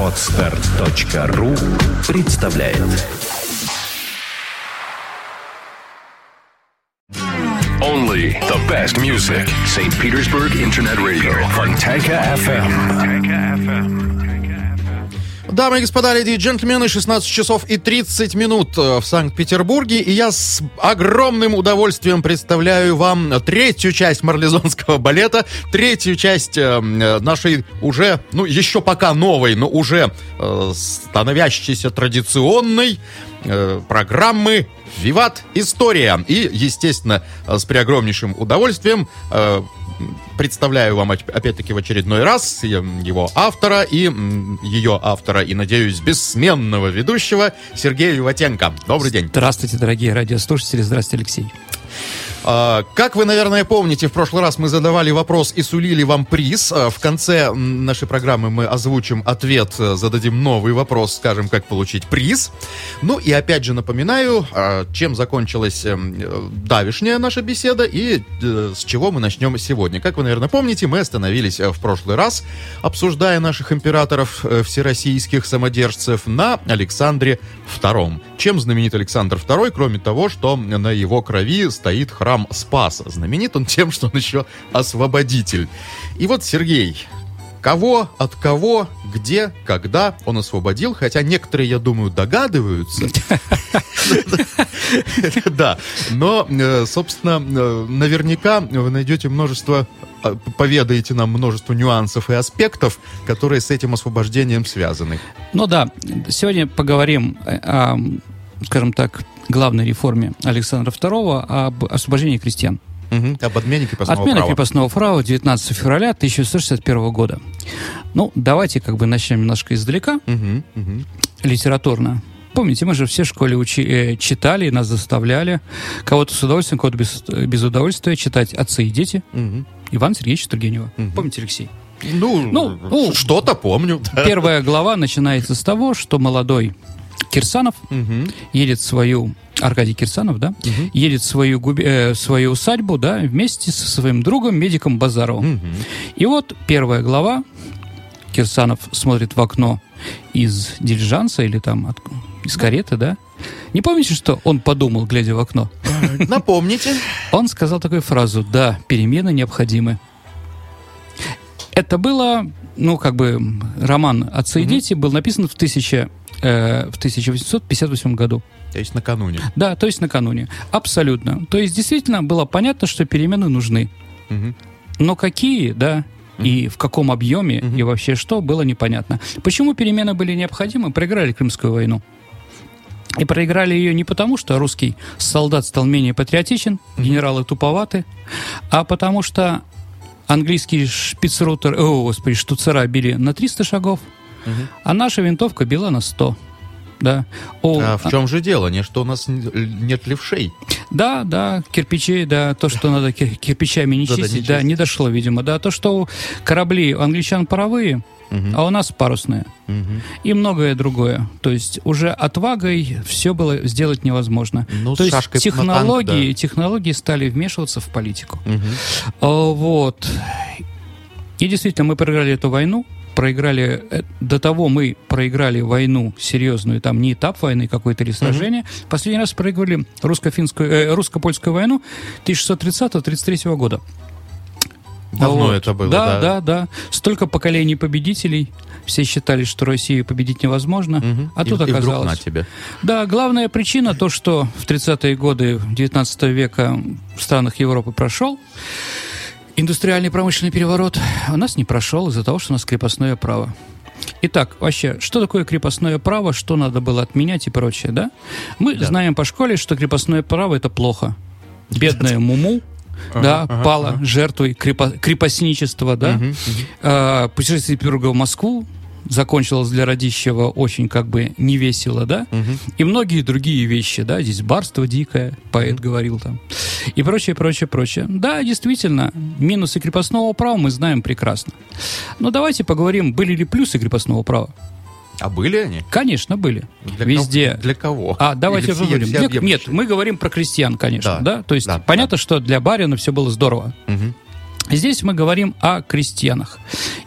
Отстар.ру представляет Only the best music. St. Petersburg Internet Radio. Fontanka FM. Дамы и господа, леди и джентльмены, 16 часов и 30 минут э, в Санкт-Петербурге, и я с огромным удовольствием представляю вам третью часть марлезонского балета, третью часть э, нашей уже, ну, еще пока новой, но уже э, становящейся традиционной э, программы «Виват История». И, естественно, э, с преогромнейшим удовольствием э, представляю вам опять-таки в очередной раз его автора и ее автора, и, надеюсь, бессменного ведущего Сергея Виватенко. Добрый день. Здравствуйте, дорогие радиослушатели. Здравствуйте, Алексей. А, как вы, наверное, помните, в прошлый раз мы задавали вопрос и сулили вам приз. А, в конце нашей программы мы озвучим ответ, э, зададим новый вопрос, скажем, как получить приз. Ну и опять же напоминаю, а, чем закончилась эм, э, давишняя наша беседа и э, с чего мы начнем сегодня. Как вы, наверное, помните, мы остановились в прошлый раз, обсуждая наших императоров всероссийских самодержцев на Александре II. Чем знаменит Александр II, кроме того, что на его крови стоит храм храм Спаса. Знаменит он тем, что он еще освободитель. И вот Сергей, кого, от кого, где, когда он освободил, хотя некоторые, я думаю, догадываются. Да, но, э, собственно, э, наверняка вы найдете множество, а, поведаете нам множество нюансов и аспектов, которые с этим освобождением связаны. Ну да, сегодня поговорим скажем так, главной реформе Александра II об освобождении крестьян. Угу. Об отмене крепостного Отмена права. крепостного права 19 февраля 1661 года. Ну, давайте как бы начнем немножко издалека, угу, угу. литературно. Помните, мы же все в школе учи, э, читали, нас заставляли, кого-то с удовольствием, кого-то без, без удовольствия читать «Отцы и дети» угу. Ивана Сергеевича Тургенева. Угу. Помните, Алексей? Ну, Ну, ну, что-то помню. Первая глава начинается с того, что молодой Кирсанов Мгм. едет свою Аркадий Кирсанов, да, Мгм. едет свою, губе- э, свою усадьбу, да, вместе со своим другом, медиком Базаровым. Мгм. И вот первая глава. Кирсанов смотрит в окно из дилижанса или там от- из кареты, да. Не помните, что он подумал, глядя в окно? Напомните. Он сказал такую фразу «Да, перемены необходимы». Это было, ну, как бы, роман «Отцы и дети» был написан в, 1000, э, в 1858 году. То есть накануне. Да, то есть накануне. Абсолютно. То есть действительно было понятно, что перемены нужны. Мгм. Но какие, да, и в каком объеме, Мгм. и вообще что, было непонятно. Почему перемены были необходимы? Проиграли Крымскую войну. И проиграли ее не потому, что русский солдат стал менее патриотичен, генералы туповаты, а потому что английские шпицрутер, о, господи, штуцера били на 300 шагов, Мгм. а наша винтовка била на 100. Да. О, А в чем же дело? Не что у нас нет левшей. Да, да, кирпичей, да, то, что надо кир- кирпичами не чистить, да, не дошло, видимо, да, то, что корабли англичан паровые, А у нас парусные, Мгм. и многое другое. То есть уже отвагой все было сделать невозможно. Ну, то есть на танк, технологии, да. технологии стали вмешиваться в политику. А, Вот. И действительно, мы проиграли эту войну, проиграли, э, до того мы проиграли войну серьезную, там не этап войны какой-то или сражение. Последний раз проиграли русско-финскую, э, русско-польскую войну 1630-33 года. Давно Вот. это было, да? да? Да, да, Столько поколений победителей. Все считали, что Россию победить невозможно. Мгм. А И- тут и вдруг оказалось. на тебе. Да, главная причина то, что в 30-е годы 19 века в странах Европы прошел индустриальный промышленный переворот, а у нас не прошел из-за того, что у нас крепостное право. Итак, вообще, что такое крепостное право, что надо было отменять и прочее, да? Мы Да. знаем по школе, что крепостное право это плохо. Бедная Муму, да, ага, пала ага. жертвой крепо- крепостничества, да, Мгм. Мгм. а, путешествие Петербурга в Москву закончилось для Радищева очень как бы невесело, да, Мгм. и многие другие вещи, да, здесь барство дикое, поэт говорил там, и прочее, прочее, прочее. Да, действительно, минусы крепостного права мы знаем прекрасно. Но давайте поговорим, были ли плюсы крепостного права. А были они? Конечно, были. Для Везде. кого- Для кого? А, давайте Или все- поговорим. Для- всеобъемлющие? Нет, мы говорим про крестьян, конечно, Да. да. То есть Да, понятно, что для барина все было здорово. Мгм. Здесь мы говорим о крестьянах.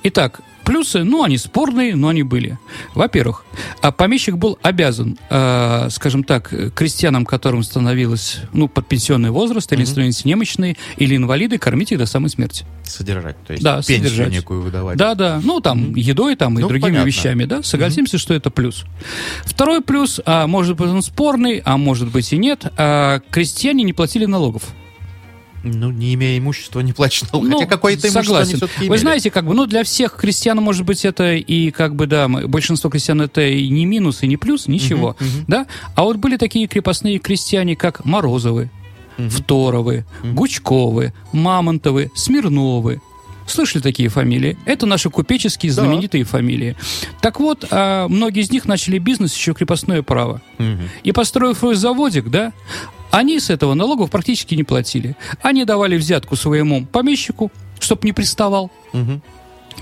Итак, Плюсы, ну, они спорные, но они были. Во-первых, а помещик был обязан, э, скажем так, крестьянам, которым становилось, ну, под пенсионный возраст, или становились немощные, или инвалиды, кормить их до самой смерти. Содержать, то есть Да, пенсию содержать. некую выдавать. Да, да. Ну, там, едой там и Ну, другими понятно. вещами, да. Согласимся, что это плюс. Второй плюс, а может быть он спорный, а может быть и нет, а крестьяне не платили налогов. Ну, не имея имущества, не платишь налог. Хотя какое-то имущество согласен. они все-таки Вы знаете, как бы, ну, для всех крестьян, может быть, это и, как бы, да, большинство крестьян это и не минус, и не плюс, ничего, да. А вот были такие крепостные крестьяне, как Морозовы, Второвы, Гучковы, Мамонтовы, Смирновы. Слышали такие фамилии? Это наши купеческие Да. знаменитые фамилии. Так вот, а, многие из них начали бизнес еще крепостное право. Мгм. И построив свой заводик, да, они с этого налогов практически не платили. Они давали взятку своему помещику, чтоб не приставал. Мгм.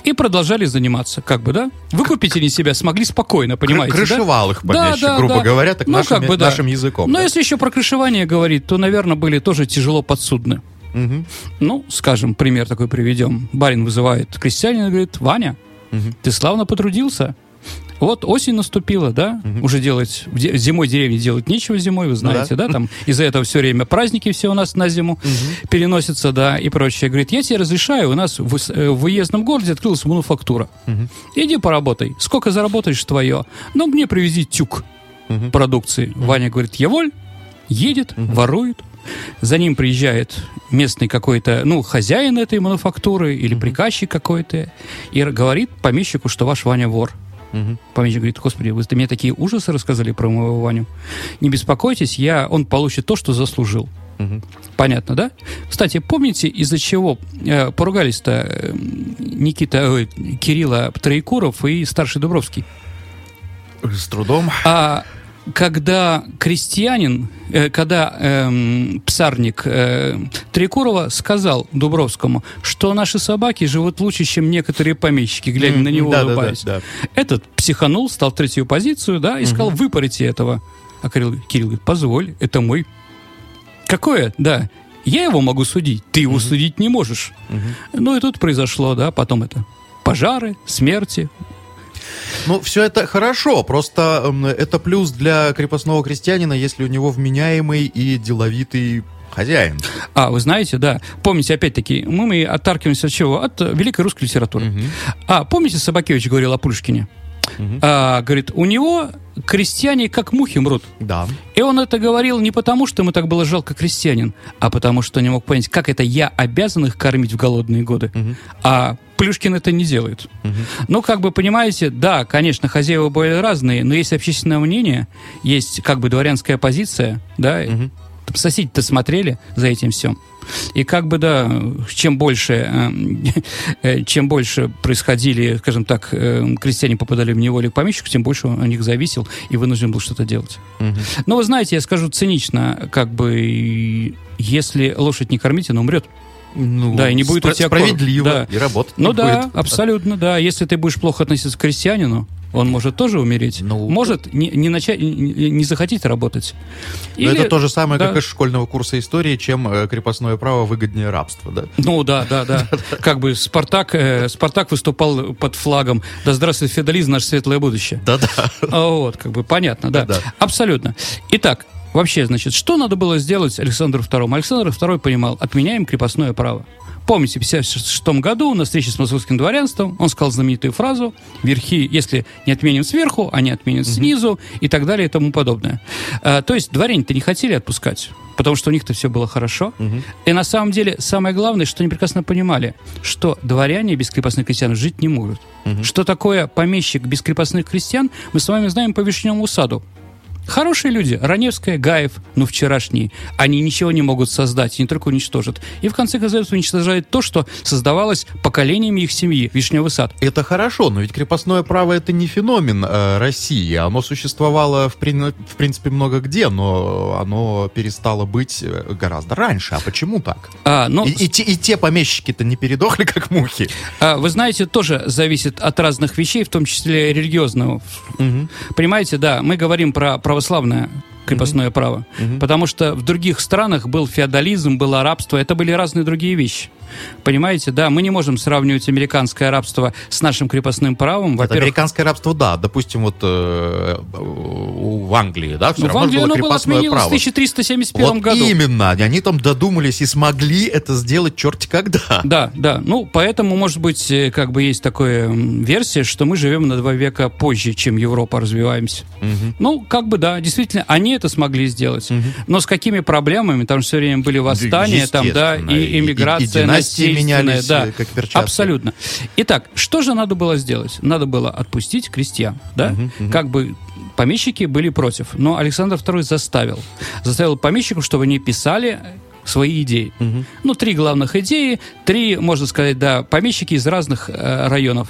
И продолжали заниматься, как бы, да? Выкупители себя смогли спокойно, понимаете, Кры- да? крышевал их Да, помещик, да, грубо да. говоря, так Ну, нашим, как бы, да. нашим языком. Но да. если еще про крышевание говорить, то, наверное, были тоже тяжело подсудны. Мгм. Ну, скажем, пример такой приведем. Барин вызывает крестьянина и говорит, Ваня, Мгм. ты славно потрудился. Вот осень наступила, да? Уже делать зимой деревне делать нечего зимой, вы знаете, да? Там из-за этого все время праздники все у нас на зиму переносятся, да, и прочее. Говорит, я тебе разрешаю, у нас в, э, в уездном городе открылась мануфактура. Иди поработай. Сколько заработаешь твое? Ну, мне привези тюк продукции. Ваня говорит, я воль, едет, ворует. За ним приезжает местный какой-то, ну, хозяин этой мануфактуры или приказчик какой-то и говорит помещику, что ваш Ваня вор. Мгм. Помещик говорит, господи, вы мне такие ужасы рассказали про моего Ваню. Не беспокойтесь, я, он получит то, что заслужил. Мгм. Понятно, да? Кстати, помните, из-за чего э, поругались-то э, Никита, ой, Кирилла Троекуров и старший Дубровский? С трудом. А когда крестьянин, э, когда эм, псарник э, Трикурова сказал Дубровскому, что наши собаки живут лучше, чем некоторые помещики, глядя на него, Да, да, да, улыбаясь. да. Этот психанул, стал в третью позицию, да, и сказал, выпарите этого. А Кирилл, Кирилл говорит, позволь, это мой. Какое? Да. Я его могу судить, ты его судить не можешь. Ну и тут произошло, да, потом это пожары, смерти, Ну, все это хорошо, просто м, это плюс для крепостного крестьянина, если у него вменяемый и деловитый хозяин. А, вы знаете, да. Помните, опять-таки, мы, мы отталкиваемся от чего? От великой русской литературы. А, помните, Собакевич говорил о Пушкине? А, говорит, у него крестьяне как мухи мрут. Да. И он это говорил не потому, что ему так было жалко крестьянин, а потому, что не мог понять, как это я обязан их кормить в голодные годы. А Плюшкин это не делает. Ну, как бы, понимаете, да, конечно, хозяева были разные, но есть общественное мнение, есть как бы дворянская позиция, да, там соседи-то смотрели за этим всем. И как бы, да, чем больше, э, э, чем больше происходили, скажем так, э, крестьяне попадали в неволю к помещику, тем больше он о них зависел и вынужден был что-то делать. Но вы знаете, я скажу цинично, как бы, если лошадь не кормить, она умрет. Ну, Да, и не будет у тебя. Справедливо. Да. И работать Ну да, будет. абсолютно, да. Если ты будешь плохо относиться к крестьянину, он может тоже умереть. Ну, может не, не начать, не, не захотеть работать. Но это то же самое, да. как из школьного курса истории, чем э, крепостное право выгоднее рабства, да? Ну да, да, да. Как бы Спартак, э, Спартак выступал под флагом «Да здравствует феодализм, наше светлое будущее». Да-да. А Вот, как бы понятно, да. Абсолютно. Итак, вообще, значит, что надо было сделать Александру II? Александр II понимал, отменяем крепостное право. Помните, в 1956 году на встрече с московским дворянством он сказал знаменитую фразу «Верхи, если не отменим сверху, они отменят снизу» и так далее и тому подобное. А, то есть дворяне-то не хотели отпускать, потому что у них-то все было хорошо. И на самом деле самое главное, что они прекрасно понимали, что дворяне без крепостных крестьян жить не могут. Что такое помещик без крепостных крестьян, мы с вами знаем по Вишневому саду. Хорошие люди, Раневская, Гаев, ну вчерашние, они ничего не могут создать, не только уничтожат. И в конце концов уничтожают то, что создавалось поколениями их семьи, Вишневый сад. Это хорошо, но ведь крепостное право это не феномен э, России. Оно существовало в, прин- в принципе много где, но оно перестало быть э, гораздо раньше. А почему так? А, ну, И, и те, и те помещики-то не передохли, как мухи. А, Вы знаете, тоже зависит от разных вещей, в том числе религиозного. Понимаете, да, мы говорим про православное крепостное право, потому что в других странах был феодализм, было рабство, это были разные другие вещи. Понимаете, да, мы не можем сравнивать американское рабство с нашим крепостным правом. Во-первых, американское рабство, да. Допустим, вот э, в Англии, да, все ну, в равно Англии было оно было крепостное отменилось право. в 1371 Вот году. именно, они там додумались и смогли это сделать черти когда. Да, да. Ну, поэтому, может быть, э, как бы есть такая версия, что мы живем на два века позже, чем Европа развиваемся. Ну, как бы да, действительно, они это смогли сделать. Но с какими проблемами? Там все время были восстания, там, да, и И- и- иммиграция и насильственная, менялись, да. как перчатки. Абсолютно. Итак, что же надо было сделать? Надо было отпустить крестьян, да? Как бы помещики были против, но Александр II заставил. Заставил помещиков, чтобы они писали свои идеи. Ну, три главных идеи, три, можно сказать, да, помещики из разных э, районов.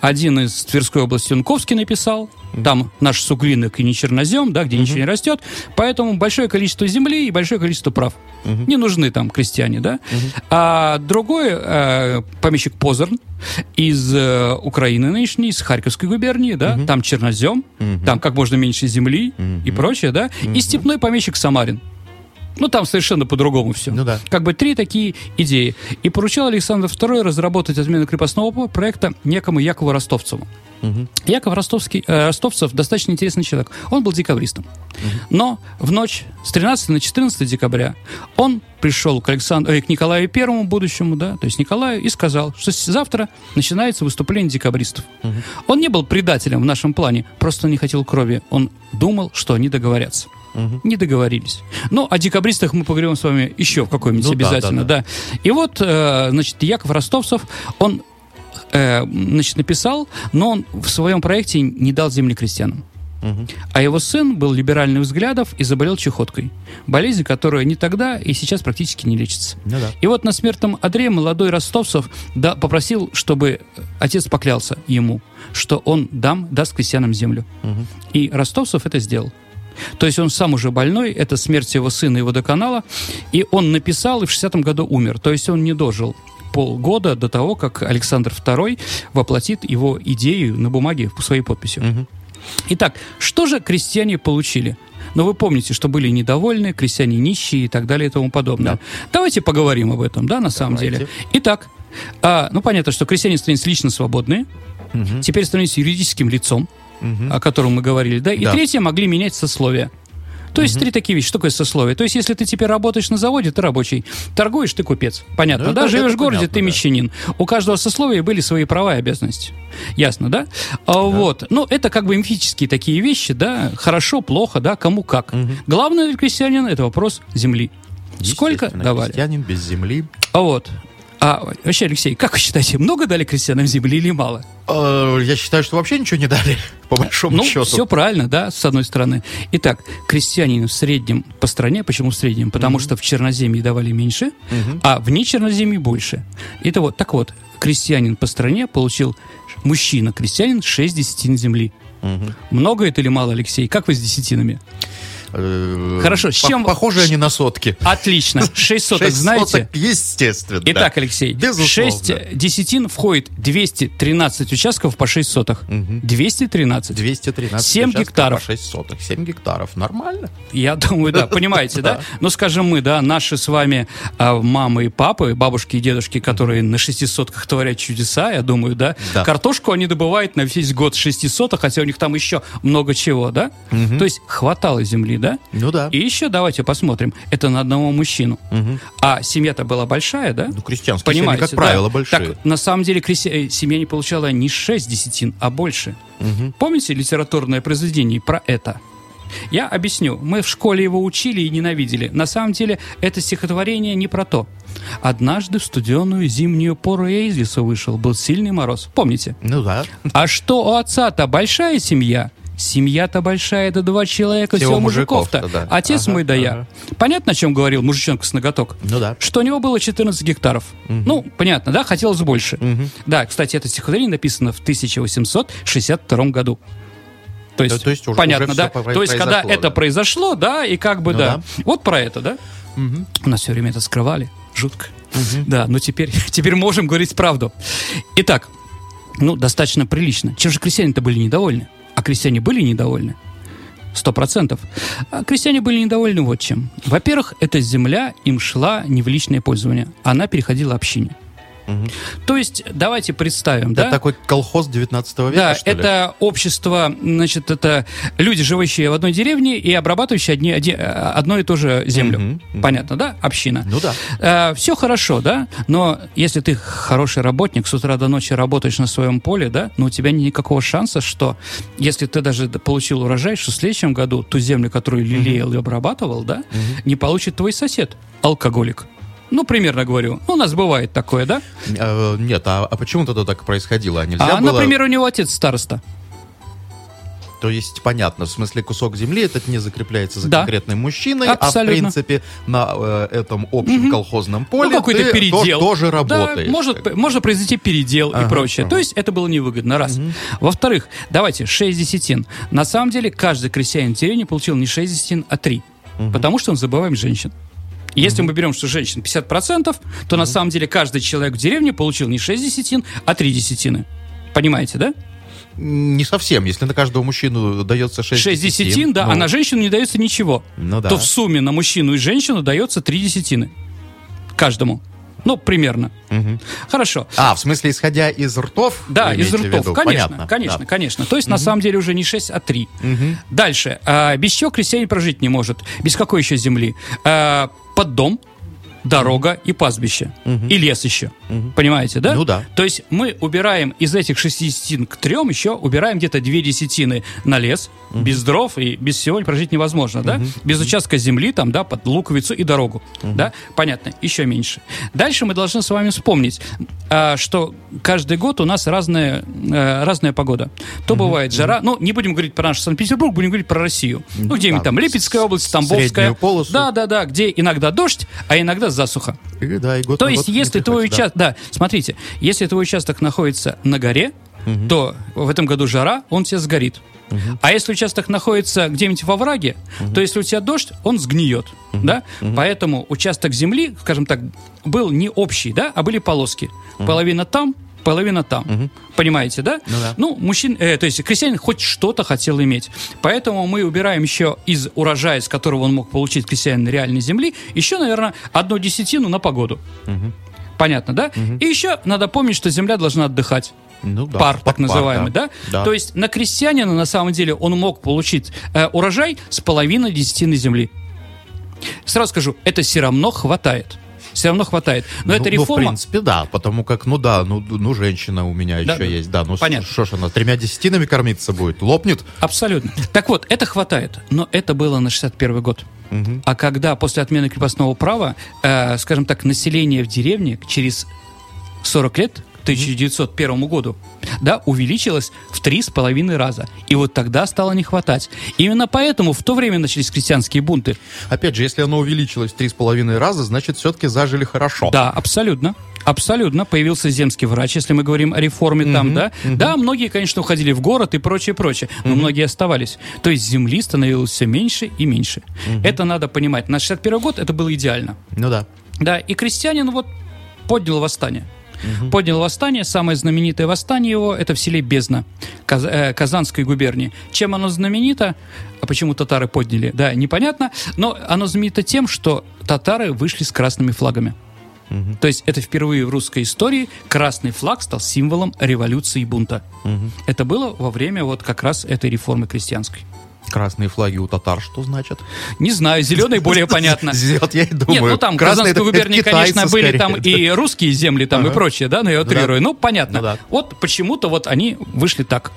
Один из Тверской области Юнковский написал, там наш суглинок и не чернозем, да, где ничего не растет, поэтому большое количество земли и большое количество прав. Не нужны там крестьяне, да. А другой э, помещик Позорн из э, Украины нынешней, из Харьковской губернии, да, там чернозем, там как можно меньше земли и прочее, да, и степной помещик Самарин. Ну, там совершенно по-другому все. Ну да. Как бы три такие идеи. И поручал Александр II разработать отмену крепостного проекта некому Якову Ростовцеву. Яков Ростовский, э, Ростовцев достаточно интересный человек. Он был декабристом. Но в ночь с 13 на 14 декабря он пришел к, Александру, э, к Николаю Первому будущему, да, то есть Николаю, и сказал, что завтра начинается выступление декабристов. Он не был предателем в нашем плане, просто не хотел крови. Он думал, что они договорятся. Не договорились. Ну, о декабристах мы поговорим с вами еще в какой-нибудь Ну да, обязательно, да, да, И вот, э, значит, Яков Ростовцев, он э, значит, написал, но он в своем проекте не дал земли крестьянам. А его сын был либеральных взглядов и заболел чехоткой. Болезнь, которая ни тогда и сейчас практически не лечится. Ну да. И вот на смертном одре молодой Ростовцев да, попросил, чтобы отец поклялся ему, что он дам, даст крестьянам землю. И Ростовцев это сделал. То есть он сам уже больной, это смерть его сына и водоканала, и он написал и в 60-м году умер. То есть он не дожил полгода до того, как Александр II воплотит его идею на бумаге своей подписью. Итак, что же крестьяне получили? Но вы помните, что были недовольны, крестьяне нищие и так далее и тому подобное. Давайте поговорим об этом, да, на самом Давайте. деле. Итак, а, ну понятно, что крестьяне становились лично свободные, теперь становились юридическим лицом, о котором мы говорили, да, и Да. третье могли менять сословия. То есть три такие вещи. Что такое сословие? То есть, если ты теперь работаешь на заводе, ты рабочий. Торгуешь, ты купец. Понятно, Ну, да? это- Живешь в городе, понятно, ты да. мещанин. У каждого сословия были свои права и обязанности. Ясно, да? А, Вот. Ну, это как бы мифические такие вещи, да? Хорошо, плохо, да? Кому как. Главное для крестьянина это вопрос земли. Сколько давали? Крестьянин без земли. А вот. А вообще, Алексей, как вы считаете, много дали крестьянам земли или мало? Э, Я считаю, что вообще ничего не дали, по большому Ну, счету. все правильно, да, с одной стороны. Итак, крестьянин в среднем по стране, почему в среднем? Потому что в Черноземье давали меньше, а вне Черноземья больше. Это вот, так вот, крестьянин по стране получил, мужчина-крестьянин, 6 десятин земли. Много это или мало, Алексей? Как вы с десятинами? Э, Хорошо, с чем- Похожи они на сотки. Отлично. 6 соток, Шесть знаете? соток, естественно. Итак, Алексей, Безусловно. 6 десятин входит 213 участков по 6 соток. 213. 213 Семь участков гектаров. по 6 соток. 7 гектаров. Нормально. Я думаю, да, понимаете, да? Ну, скажем мы, да, наши с вами а, мамы и папы, бабушки и дедушки, которые на шести сотках творят чудеса, я думаю, да? Картошку они добывают на весь год шести соток, хотя у них там еще много чего, да? То есть хватало земли, да? Ну да. И еще давайте посмотрим. Это на одного мужчину. А семья-то была большая, да? Ну, крестьянские семьи, как да? правило, большие. Так, на самом деле крестья- э, семья не получала не 6 десятин, а больше. Помните литературное произведение про это? Я объясню. Мы в школе его учили и ненавидели. На самом деле, это стихотворение не про то. Однажды в студеную зимнюю пору я из лесу вышел. Был сильный мороз. Помните? Ну да. А что у отца-то большая семья? Семья-то большая, это два человека, Всего всего мужиков-то. мужиков-то, да. Отец Ага, мой да я. ага. Понятно, о чем говорил мужичонка с ноготок? Ну да. Что у него было 14 гектаров. Ну, понятно, да? Хотелось больше. Да, кстати, это стихотворение написано в 1862 году. То есть, то есть уже- понятно, уже да? То есть, когда произошло, это да. произошло, да, и как бы, Ну да. да. Вот про это, да? У нас все время это скрывали. Жутко. Да, но теперь, теперь можем говорить правду. Итак, ну, достаточно прилично. Чем же крестьяне-то были недовольны? А крестьяне были недовольны? Сто процентов. А крестьяне были недовольны вот чем. Во-первых, эта земля им шла не в личное пользование. Она переходила общине. То есть, давайте представим, Это да? такой колхоз 19 века, Да, что ли? это общество, значит, это люди, живущие в одной деревне и обрабатывающие одни, оди- одно и то же землю. Мгм, мгм. Понятно, да? Община. Ну да. все хорошо, да, но если ты хороший работник, с утра до ночи работаешь на своем поле, да, но у тебя никакого шанса, что если ты даже получил урожай, что в следующем году ту землю, которую лелеял и обрабатывал, да, не получит твой сосед, алкоголик. Ну, примерно говорю. Ну, у нас бывает такое, да? Э, Нет, а, а почему тогда так происходило? А нельзя а, было... например, у него отец староста. То есть, понятно, в смысле кусок земли этот не закрепляется за Да. конкретным мужчиной, Абсолютно. а в принципе на э, этом общем колхозном поле ну, какой-то передел. то- тоже Да, работаешь. может, можно произойти передел и Ага, прочее. ага. То есть это было невыгодно, раз. Во-вторых, давайте, 6 десятин. На самом деле, каждый крестьянин в деревне получил не 6 десятин, а 3. Потому что мы забываем женщин. И Если мы берем, что женщин 50%, то на самом деле каждый человек в деревне получил не 6 десятин, а 3 десятины. Понимаете, да? Не совсем. Если на каждого мужчину дается 6, 6 десятин, да, ну, а на женщину не дается ничего. Ну да. То в сумме на мужчину и женщину дается 3 десятины. Каждому. Ну, примерно. мгм. Хорошо. А, в смысле, исходя из ртов? Да, из ртов. Конечно, Понятно, конечно, да. конечно. То есть, на самом деле, уже не 6, а 3. Дальше. А, без чего крестьянин прожить не может? Без какой еще земли? А, под дом, дорога и пастбище. И лес еще. Понимаете, да? Ну да. То есть мы убираем из этих 6 десятин к 3 еще убираем где-то 2 десятины на лес. Без дров и без всего прожить невозможно, да? Без участка земли там, да, под луковицу и дорогу. Да? Понятно. Еще меньше. Дальше мы должны с вами вспомнить, а, что каждый год у нас разная, э, разная погода. То бывает жара, ну, не будем говорить про наш Санкт-Петербург, будем говорить про Россию. Ну, где-нибудь там Липецкая область, Тамбовская. среднюю полосу. Да, да, да, где иногда дождь, а иногда засуха. И, да, и год То есть, год если твой приходится, да. участок... Да. смотрите, если твой участок находится на горе, то в этом году жара, он тебе сгорит. А если участок находится где-нибудь во враге, то если у тебя дождь, он сгниет. Да? Поэтому участок земли, скажем так, был не общий, да, а были полоски. Половина там, половина там. Понимаете, да? Ну да. Ну, мужчин, э, то есть крестьянин хоть что-то хотел иметь. Поэтому мы убираем еще из урожая, с которого он мог получить крестьянин реальной земли, еще, наверное, одну десятину на погоду. Понятно, да? И еще надо помнить, что земля должна отдыхать. Ну да, Пар, так называемый, да. да? Да. То есть на крестьянина, на самом деле, он мог получить э, урожай с половиной десятины земли. Сразу скажу, это все равно хватает. Все равно хватает. Но ну, эта ну, реформа... в принципе, да, потому как, ну да, ну, ну женщина у меня Да, еще есть, да, ну понятно. что ж она, тремя десятинами кормиться будет, лопнет? Абсолютно. Так вот, это хватает. Но это было на 61 год. А когда после отмены крепостного права, э, скажем так, население в деревне через 40 лет, 1901 году, да, увеличилось в три с половиной раза. И вот тогда стало не хватать. Именно поэтому в то время начались крестьянские бунты. Опять же, если оно увеличилось в три с половиной раза, значит, все-таки зажили хорошо. Да, абсолютно. Абсолютно. Появился земский врач, если мы говорим о реформе там, да. Да, многие, конечно, уходили в город и прочее, прочее, но многие оставались. То есть земли становилось все меньше и меньше. Это надо понимать. На 61 год это было идеально. Ну да. Да, и крестьянин вот поднял восстание. Поднял восстание, самое знаменитое восстание его, это в селе Бездна, Каз- э, Казанской губернии. Чем оно знаменито, а почему татары подняли, да, непонятно, но оно знаменито тем, что татары вышли с красными флагами. То есть это впервые в русской истории красный флаг стал символом революции и бунта. Это было во время вот как раз этой реформы крестьянской. Красные флаги у татар что значит? Не знаю, зеленый более понятно. Вот я и думаю. Нет, ну там губернии, китайцы конечно, были там и русские земли там и прочее, да, но я утрирую. Ну, понятно. Ну. Вот почему-то вот они вышли так.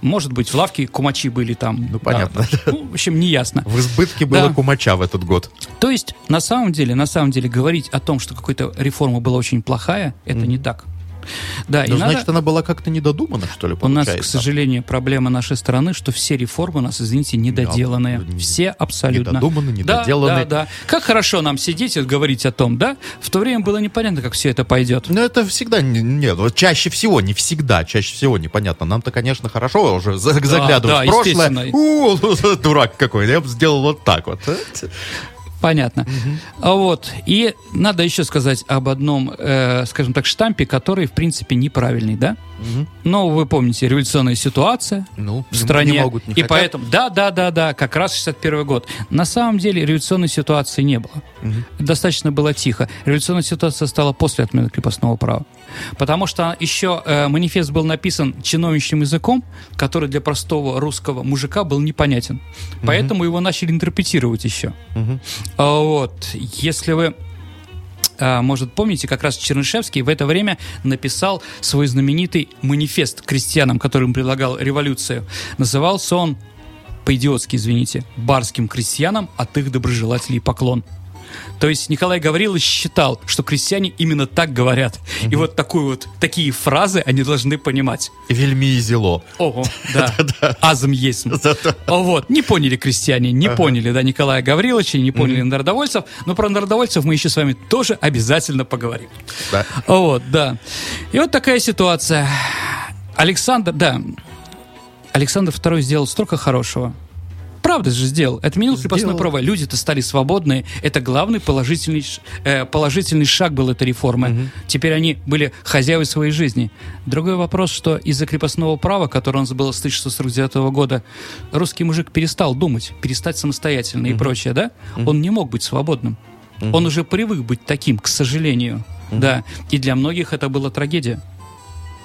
Может быть, в лавке кумачи были там. Ну, понятно. Ну, в общем, не ясно. В избытке было кумача в этот год. То есть, на самом деле, на самом деле, говорить о том, что какая-то реформа была очень плохая, это не так. Да, и Ну, надо... значит, она была как-то недодумана, что ли, У нас, получается? к сожалению, проблема нашей страны, что все реформы у нас, извините, недоделанные. Да, не- все абсолютно. недодуманы, Да, недоделаны. Да, да. Как хорошо нам сидеть и говорить о том, да? В то время было непонятно, как все это пойдет. Ну, это всегда, не- нет, вот чаще всего, не всегда, чаще всего непонятно. Нам-то, конечно, хорошо уже за- заглядывать да, в прошлое. У, дурак какой, я бы сделал вот так вот. Понятно. А Вот. И надо еще сказать об одном, э, скажем так, штампе, который, в принципе, неправильный, да? Но вы помните, революционная ситуация Ну, в не- стране. не могут, не и хотят. поэтому, да, да, да, да, как раз 61 год. На самом деле революционной ситуации не было. Достаточно было тихо. Революционная ситуация стала после отмены крепостного права. Потому что еще э, манифест был написан чиновничьим языком, который для простого русского мужика был непонятен. Поэтому его начали интерпретировать еще. А Вот. Если вы а, может, помните, как раз Чернышевский в это время написал свой знаменитый манифест крестьянам, которым предлагал революцию. Назывался он, по-идиотски, извините, «Барским крестьянам от их доброжелателей поклон». То есть Николай Гаврилович считал, что крестьяне именно так говорят. И вот такую вот, такие фразы они должны понимать. Вельми и зело. Ого, да. Азм есть. Вот, не поняли крестьяне, не поняли, да, Николая Гавриловича, не поняли народовольцев. Но про народовольцев мы еще с вами тоже обязательно поговорим. Да. Вот, да. И вот такая ситуация. Александр, да, Александр II сделал столько хорошего. Правда же сделал. Отменил крепостное Сделал. право. Люди-то стали свободные. Это главный положительный, э, положительный шаг был этой реформы. Теперь они были хозяевой своей жизни. Другой вопрос, что из-за крепостного права, которое у нас было с 1649 года, русский мужик перестал думать, перестать самостоятельно и прочее, да? Он не мог быть свободным. Он уже привык быть таким, к сожалению. Да. И для многих это была трагедия.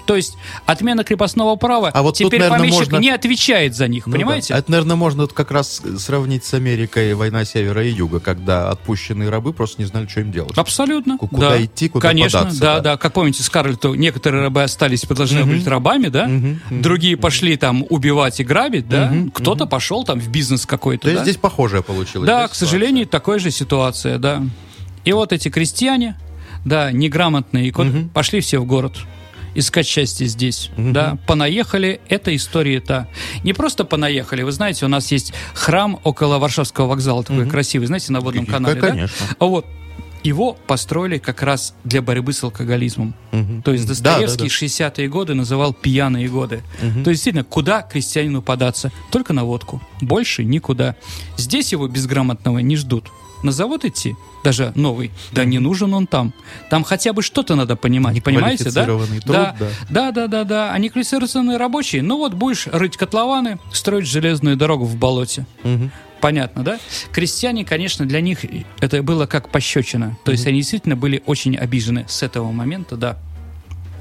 То есть отмена крепостного права А вот тут, теперь наверное, помещик можно- не отвечает за них, Ну да. понимаете? Это, наверное, можно вот как раз сравнить с Америкой война севера и юга, когда отпущенные рабы просто не знали, что им делать. Абсолютно. Ку- куда да. идти, куда Конечно, податься, да, да. да, Как помните, Скарлетту некоторые рабы остались, продолжали быть рабами, да? Другие пошли там убивать и грабить, да? Кто-то пошел там в бизнес какой-то, То есть да? здесь похожее получилось. Да, к ситуация? сожалению, такая же ситуация, да. И вот эти крестьяне, да, неграмотные, куда- пошли все в город искать счастье здесь, да, понаехали, это история та. Не просто понаехали, вы знаете, у нас есть храм около Варшавского вокзала, такой красивый, знаете, на водном канале, да? конечно. А вот его построили как раз для борьбы с алкоголизмом. То есть Да, Достоевский да, да. 60-е годы называл пьяные годы. То есть, действительно, куда крестьянину податься? Только на водку. Больше никуда. Здесь его безграмотного не ждут. На завод идти, даже новый, да не нужен он там. Там хотя бы что-то надо понимать, понимаете, да? Труд, да, да. да, да, да, да. Они квалифицированные рабочие. Ну вот будешь рыть котлованы, строить железную дорогу в болоте. Понятно, да? Крестьяне, конечно, для них это было как пощечина. То есть они действительно были очень обижены с этого момента, да.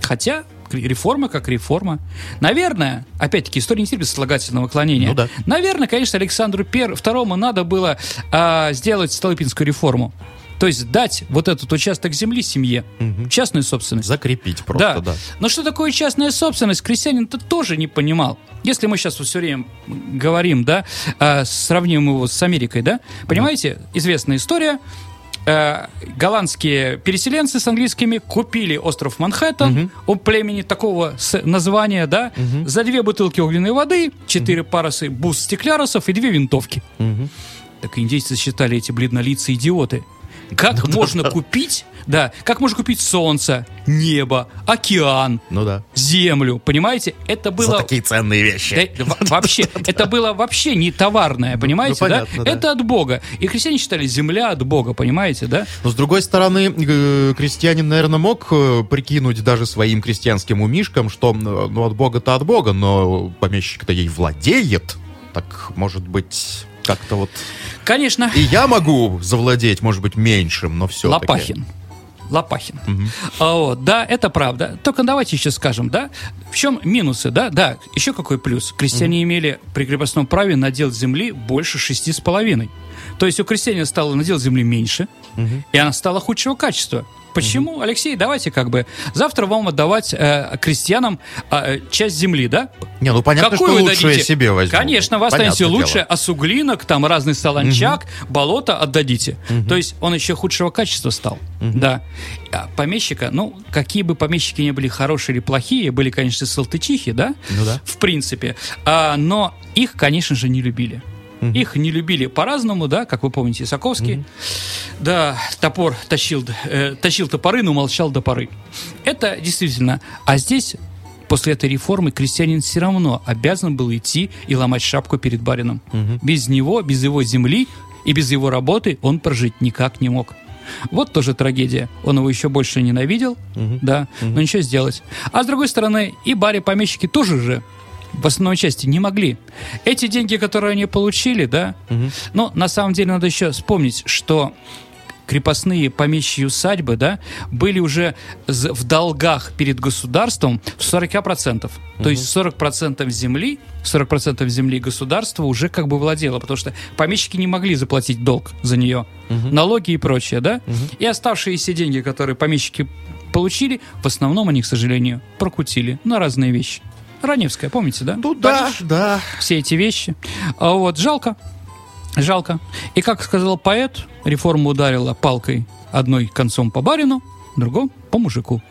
Хотя реформа как реформа. Наверное, опять-таки, история не терпит слагательного клонения. Ну да. Наверное, конечно, Александру Пер... II надо было а, сделать Столыпинскую реформу. То есть дать вот этот участок земли семье, частную собственность. Закрепить просто, да. Но что такое частная собственность, крестьянин-то тоже не понимал. Если мы сейчас все время говорим, да, а, сравним его с Америкой, да, понимаете, известная история, э, голландские переселенцы с английскими купили остров Манхэттен у племени такого с- названия, да, за две бутылки огненной воды, четыре парусы бус стеклярусов и две винтовки. Так индейцы считали эти бледнолицые идиоты. Как можно купить, да, как можно купить солнце, небо, океан, Ну да. землю, понимаете? Это было... За такие ценные вещи. Да, во- вообще, это было вообще не товарное, понимаете, ну, да? понятно, да. Это от Бога. И христиане считали земля от Бога, понимаете, да? Но с другой стороны, э, крестьянин, наверное, мог э, прикинуть даже своим крестьянским умишкам, что ну, от Бога-то от Бога, но помещик-то ей владеет. Так, может быть, как-то вот... Конечно, И я могу завладеть, может быть, меньшим, но все Лопахин. Лопахин. А вот, да, это правда. Только давайте еще скажем, да, в чем минусы, да, да, еще какой плюс. Крестьяне имели при крепостном праве надел земли больше шести с половиной. То есть у крестьянина стало надел земли меньше, и она стала худшего качества. Почему, Алексей, давайте как бы завтра вам отдавать э, крестьянам э, часть земли, да? Не, ну понятно, Какую что вы лучше я дадите? себе возьму. Конечно, вы Понятное останете дело. лучше, а суглинок, там разный солончак, болото отдадите. То есть он еще худшего качества стал. Да. А помещика, ну, какие бы помещики ни были хорошие или плохие, были, конечно, салтычихи, да? Ну да. В принципе. А, но их, конечно же, не любили. Их не любили по-разному, да, как вы помните, Исаковский. Да, топор тащил, э, тащил топоры, но молчал до поры. Это действительно. А здесь После этой реформы крестьянин все равно обязан был идти и ломать шапку перед барином. Без него, без его земли и без его работы он прожить никак не мог. Вот тоже трагедия. Он его еще больше ненавидел, да, но ничего сделать. А с другой стороны, и баре-помещики тоже же в основной части не могли. Эти деньги, которые они получили, да, но на самом деле надо еще вспомнить, что крепостные помещичьи усадьбы, да, были уже в долгах перед государством в 40%. То есть 40% земли, 40% земли государство уже как бы владело, потому что помещики не могли заплатить долг за нее, налоги и прочее, да? И оставшиеся деньги, которые помещики получили, в основном они, к сожалению, прокутили на разные вещи. Раневская, помните, да? Ну да, Париж, да. все эти вещи. А вот жалко, жалко. И как сказал поэт, реформа ударила палкой одной концом по барину, другом по мужику.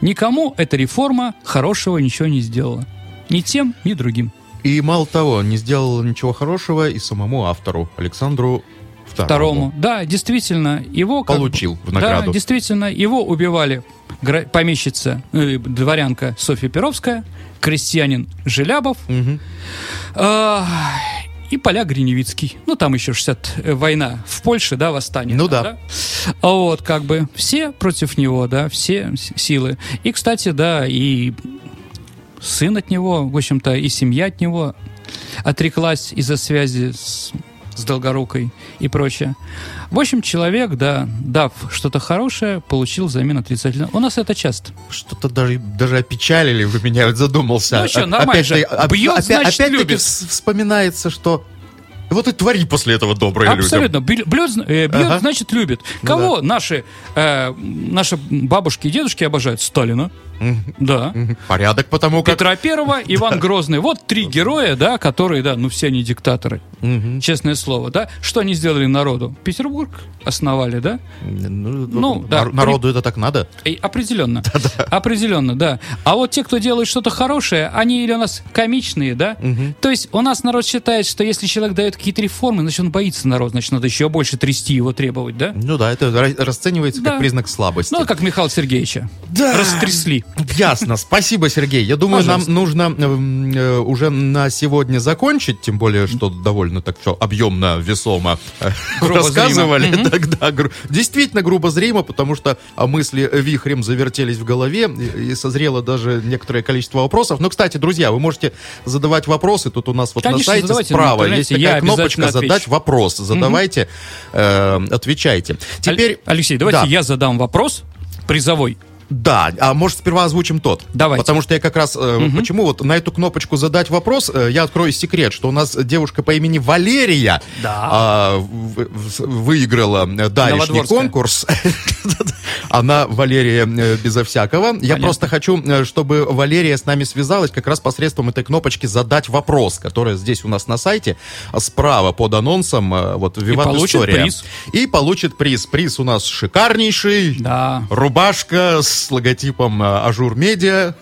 Никому эта реформа хорошего ничего не сделала. Ни тем, ни другим. И мало того, не сделал ничего хорошего и самому автору, Александру Второму. Второму. Да, действительно, его... как Получил в награду. Да, действительно, его убивали помещица, э, дворянка Софья Перовская, крестьянин Желябов, Мгм. А, и поляк Гриневицкий. Ну, там еще 60 э, война в Польше, да, восстание. Ну там, да. А вот, как бы, все против него, да, все силы. И, кстати, да, и сын от него, в общем-то, и семья от него отреклась из-за связи с, с Долгорукой и прочее. В общем, человек, да, дав что-то хорошее, получил взамен отрицательное. У нас это часто. Что-то даже, даже опечалили вы меня, задумался. Ну, А- нормально опять же. Бьет, опя- значит, Опять-таки любит. вс- вспоминается, что вот и твори после этого добрые людям. Абсолютно. Бьет, э, бьет, Ага. значит, любит. Ну Кого наши, э, наши бабушки и дедушки обожают? Сталина. Да. Порядок, потому как... Петра Первого, Иван Грозный. Вот три героя, да, которые, да, ну все они диктаторы. Честное слово, да. Что они сделали народу? Петербург основали, да? Ну, Ну, да, нар- народу это так надо. И определенно. Определенно, да. А вот те, кто делает что-то хорошее, они или у нас комичные, да? То есть у нас народ считает, что если человек дает какие-то реформы, значит, он боится народ, значит, надо еще больше трясти его, требовать, да? Ну да, это ра- расценивается Да. как признак слабости. Ну, как Михаила Сергеевича. Да. Растрясли. Ясно. Спасибо, Сергей. Я думаю, Пожалуйста. нам нужно эм, э, уже на сегодня закончить, тем более, что довольно так все объемно, весомо э, Грубо рассказывали. Гру- действительно грубо зримо, потому что а, мысли вихрем завертелись в голове и, созрело даже некоторое количество вопросов. Но, кстати, друзья, вы можете задавать вопросы. Тут у нас вот Конечно, на сайте задавайте, справа на есть такая кнопочка «Задать отвечу». вопрос». Задавайте, э, отвечайте. Теперь... Алексей, давайте Да. я задам вопрос призовой. Да, а может сперва озвучим тот? Давайте. Потому что я как раз, э, почему вот на эту кнопочку задать вопрос, э, я открою секрет, что у нас девушка по имени Валерия Да. а, в- в- выиграла э, Новодворская. конкурс. Она Валерия э, безо всякого. Я Понятно. просто хочу, э, чтобы Валерия с нами связалась как раз посредством этой кнопочки «Задать вопрос», которая здесь у нас на сайте, справа под анонсом, э, вот «Виват получит История». приз. И получит приз. Приз у нас шикарнейший. Да. Рубашка с логотипом э, Ажур Медиа.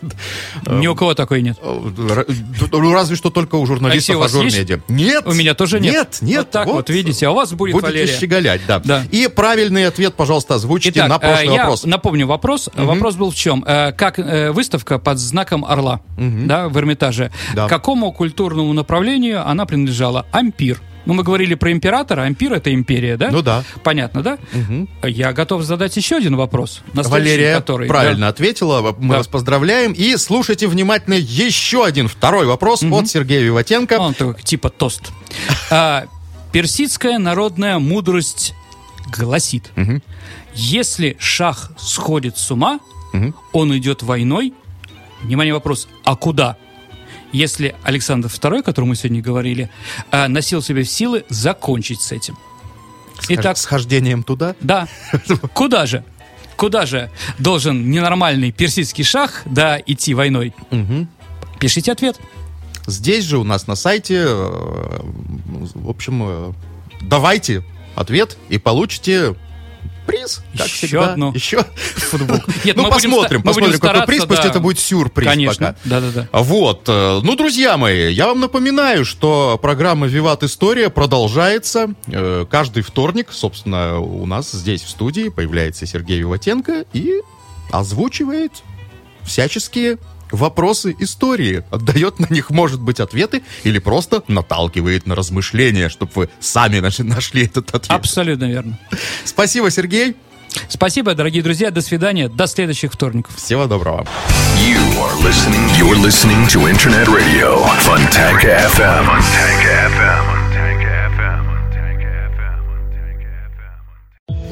Ни у кого такой нет. Э, Ну, разве что только у журналистов Ажур? Медиа. Нет. У меня тоже нет. Нет, нет. Вот так вот, видите, а у вас будет Будете Валерия. щеголять, да. Да. И правильный ответ, пожалуйста, озвучите Итак, на э, прошлый я вопрос. напомню вопрос. Вопрос был в чем? Э, Как э, выставка под знаком орла, да, в Эрмитаже. Да. Какому культурному направлению она принадлежала? Ампир. Ну, мы говорили про императора, ампир это империя, да? Ну да. Понятно, да? Я готов задать еще один вопрос. на Валерия который, правильно да. ответила. Мы Да. вас поздравляем. И слушайте внимательно еще один второй вопрос от Сергея Виватенко. Он такой, типа тост. А, персидская народная мудрость гласит, если шах сходит с ума, он идет войной. Внимание, вопрос, а куда? Если Александр II, о котором мы сегодня говорили, а, носил в себе силы закончить с этим. Итак, Схождением туда. да, куда же? Куда же должен ненормальный персидский шах, да, идти войной? Пишите ответ. Здесь же у нас на сайте, э, в общем, э, давайте ответ и получите приз, как Еще всегда. одну. Еще футболку. Нет, ну, мы будем посмотрим, мы посмотрим, будем какой приз, стараться, пусть да. это будет сюрприз Конечно, пока. да-да-да. Вот, э, ну, друзья мои, я вам напоминаю, что программа «Виват История» продолжается э, каждый вторник. Собственно, у нас здесь в студии появляется Сергей Виватенко и озвучивает всяческие вопросы истории, отдает на них, может быть, ответы или просто наталкивает на размышления, чтобы вы сами наш- нашли этот ответ. Абсолютно верно. Спасибо, Сергей. Спасибо, дорогие друзья. До свидания. До следующих вторников. Всего доброго. You are listening. You're listening to Internet Radio. Funtank FM. Funtank FM.